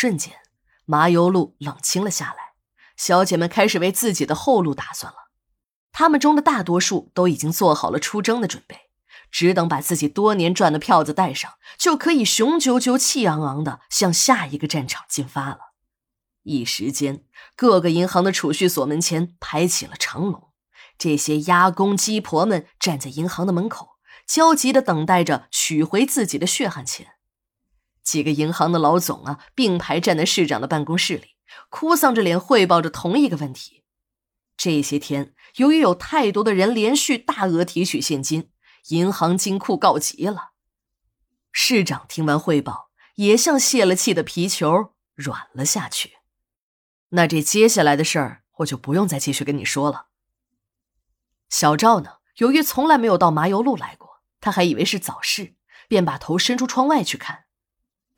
瞬间，麻油路冷清了下来，小姐们开始为自己的后路打算了。他们中的大多数都已经做好了出征的准备，只等把自己多年赚的票子带上，就可以雄赳赳、气昂昂的向下一个战场进发了。一时间，各个银行的储蓄所门前排起了长龙，这些压工鸡婆们站在银行的门口，焦急的等待着取回自己的血汗钱。几个银行的老总啊，并排站在市长的办公室里，哭丧着脸汇报着同一个问题。这些天，由于有太多的人连续大额提取现金，银行金库告急了。市长听完汇报，也像泄了气的皮球，软了下去。那这接下来的事儿，我就不用再继续跟你说了。小赵呢，由于从来没有到麻油路来过，他还以为是早市，便把头伸出窗外去看。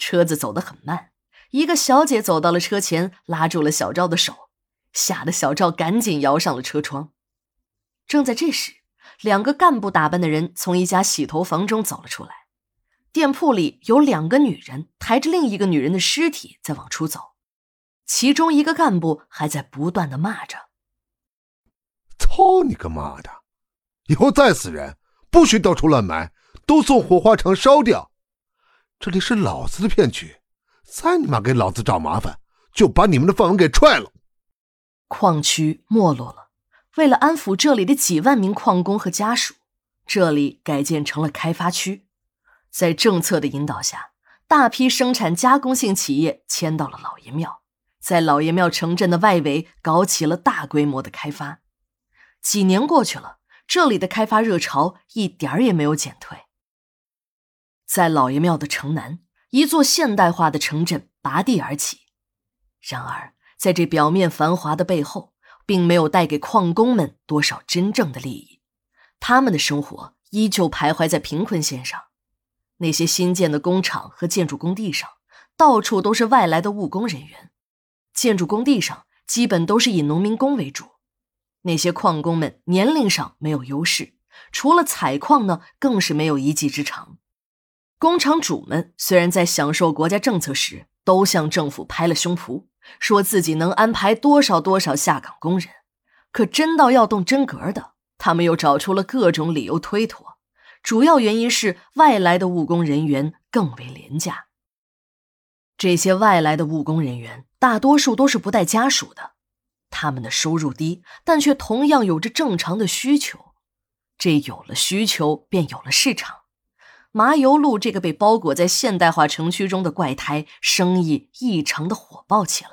车子走得很慢，一个小姐走到了车前，拉住了小赵的手，吓得小赵赶紧摇上了车窗。正在这时，两个干部打扮的人从一家洗头房中走了出来，店铺里有两个女人抬着另一个女人的尸体在往出走，其中一个干部还在不断的骂着：“操你个妈的！以后再死人，不许到处乱埋，都送火化场烧掉。”这里是老子的片区，再你妈给老子找麻烦，就把你们的饭碗给踹了。矿区没落了，为了安抚这里的几万名矿工和家属，这里改建成了开发区。在政策的引导下，大批生产加工性企业迁到了老爷庙，在老爷庙城镇的外围搞起了大规模的开发。几年过去了，这里的开发热潮一点儿也没有减退。在老爷庙的城南，一座现代化的城镇拔地而起。然而，在这表面繁华的背后，并没有带给矿工们多少真正的利益。他们的生活依旧徘徊在贫困线上。那些新建的工厂和建筑工地上，到处都是外来的务工人员。建筑工地上基本都是以农民工为主。那些矿工们年龄上没有优势，除了采矿呢，更是没有一技之长。工厂主们虽然在享受国家政策时都向政府拍了胸脯，说自己能安排多少多少下岗工人，可真到要动真格的，他们又找出了各种理由推脱。主要原因是外来的务工人员更为廉价。这些外来的务工人员大多数都是不带家属的，他们的收入低，但却同样有着正常的需求。这有了需求，便有了市场。麻油路这个被包裹在现代化城区中的怪胎，生意异常的火爆起来。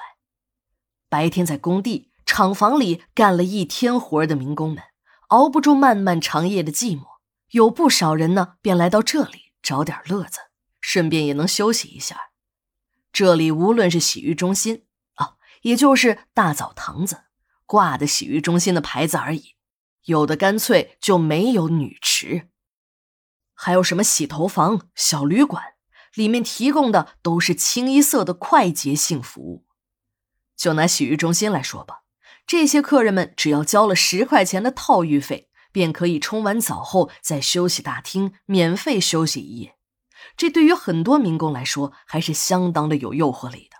白天在工地、厂房里干了一天活的民工们，熬不住漫漫长夜的寂寞，有不少人呢，便来到这里找点乐子，顺便也能休息一下。这里无论是洗浴中心啊，也就是大澡堂子，挂的洗浴中心的牌子而已，有的干脆就没有女池。还有什么洗头房、小旅馆，里面提供的都是清一色的快捷性服务。就拿洗浴中心来说吧，这些客人们只要交了十块钱的套浴费，便可以冲完澡后在休息大厅免费休息一夜。这对于很多民工来说，还是相当的有诱惑力的。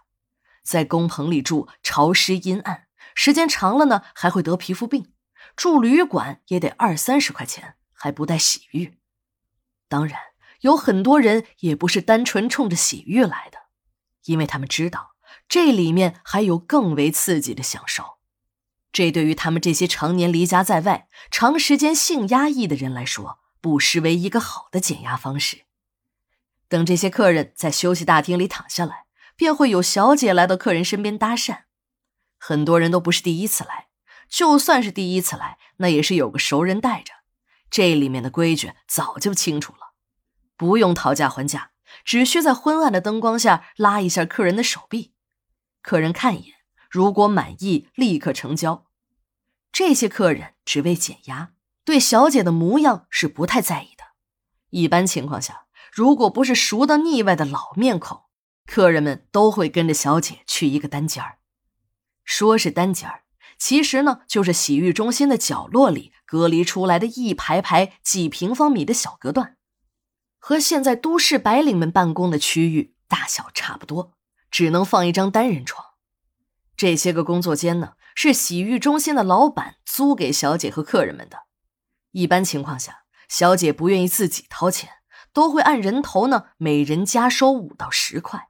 在工棚里住，潮湿阴暗，时间长了呢，还会得皮肤病。住旅馆也得二三十块钱，还不带洗浴。当然，有很多人也不是单纯冲着洗浴来的，因为他们知道这里面还有更为刺激的享受。这对于他们这些常年离家在外、长时间性压抑的人来说，不失为一个好的减压方式。等这些客人在休息大厅里躺下来，便会有小姐来到客人身边搭讪。很多人都不是第一次来，就算是第一次来，那也是有个熟人带着。这里面的规矩早就清楚了，不用讨价还价，只需在昏暗的灯光下拉一下客人的手臂，客人看一眼，如果满意立刻成交。这些客人只为减压，对小姐的模样是不太在意的。一般情况下，如果不是熟的腻歪的老面孔，客人们都会跟着小姐去一个单间儿。说是单间儿。其实呢，就是洗浴中心的角落里隔离出来的一排排几平方米的小隔断，和现在都市白领们办公的区域大小差不多，只能放一张单人床。这些个工作间呢，是洗浴中心的老板租给小姐和客人们的。一般情况下，小姐不愿意自己掏钱，都会按人头呢，每人加收五到十块。